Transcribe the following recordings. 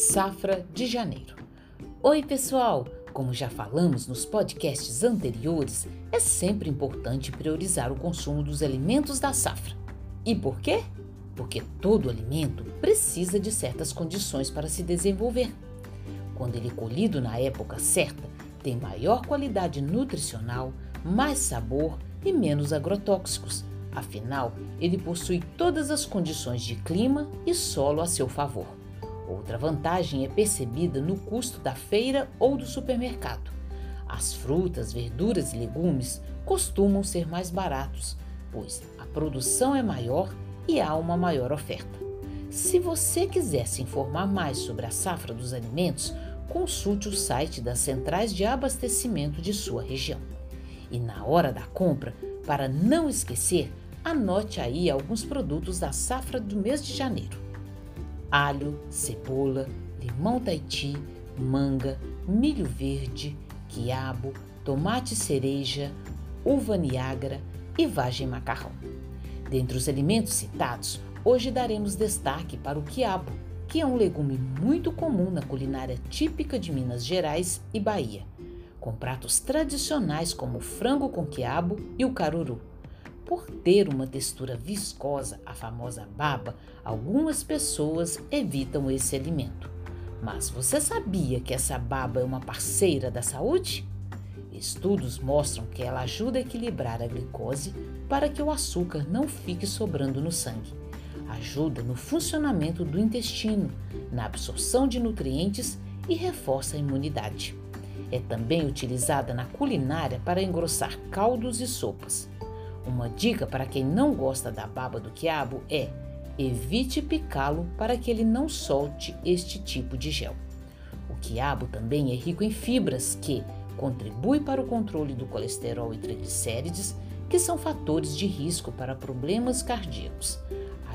Safra de Janeiro. Oi, pessoal! Como já falamos nos podcasts anteriores, é sempre importante priorizar o consumo dos alimentos da safra. E por quê? Porque todo alimento precisa de certas condições para se desenvolver. Quando ele é colhido na época certa, tem maior qualidade nutricional, mais sabor e menos agrotóxicos. Afinal, ele possui todas as condições de clima e solo a seu favor. Outra vantagem é percebida no custo da feira ou do supermercado. As frutas, verduras e legumes costumam ser mais baratos, pois a produção é maior e há uma maior oferta. Se você quiser se informar mais sobre a safra dos alimentos, consulte o site das centrais de abastecimento de sua região. E na hora da compra, para não esquecer, anote aí alguns produtos da safra do mês de janeiro alho, cebola, limão taiti, manga, milho verde, quiabo, tomate cereja, uva niágara e vagem macarrão. Dentre os alimentos citados, hoje daremos destaque para o quiabo, que é um legume muito comum na culinária típica de Minas Gerais e Bahia, com pratos tradicionais como o frango com quiabo e o caruru. Por ter uma textura viscosa, a famosa baba, algumas pessoas evitam esse alimento. Mas você sabia que essa baba é uma parceira da saúde? Estudos mostram que ela ajuda a equilibrar a glicose para que o açúcar não fique sobrando no sangue. Ajuda no funcionamento do intestino, na absorção de nutrientes e reforça a imunidade. É também utilizada na culinária para engrossar caldos e sopas. Uma dica para quem não gosta da baba do quiabo é evite picá-lo para que ele não solte este tipo de gel. O quiabo também é rico em fibras que contribuem para o controle do colesterol e triglicérides, que são fatores de risco para problemas cardíacos.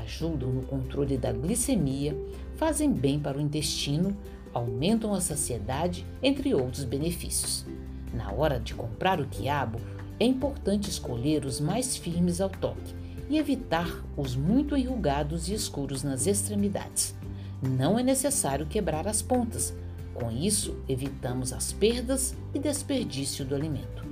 Ajudam no controle da glicemia, fazem bem para o intestino, aumentam a saciedade, entre outros benefícios. Na hora de comprar o quiabo, é importante escolher os mais firmes ao toque e evitar os muito enrugados e escuros nas extremidades. Não é necessário quebrar as pontas. Com isso, evitamos as perdas e desperdício do alimento.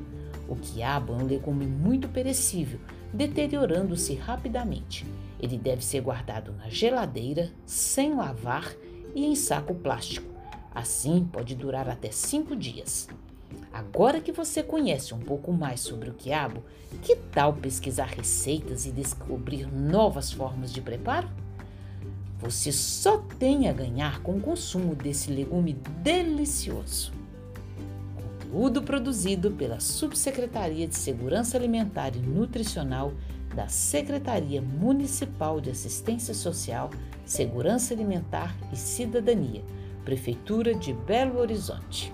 O quiabo é um legume muito perecível, deteriorando-se rapidamente. Ele deve ser guardado na geladeira, sem lavar e em saco plástico. Assim, pode durar até cinco dias. Agora que você conhece um pouco mais sobre o quiabo, que tal pesquisar receitas e descobrir novas formas de preparo? Você só tem a ganhar com o consumo desse legume delicioso. Conteúdo produzido pela Subsecretaria de Segurança Alimentar e Nutricional da Secretaria Municipal de Assistência Social, Segurança Alimentar e Cidadania, Prefeitura de Belo Horizonte.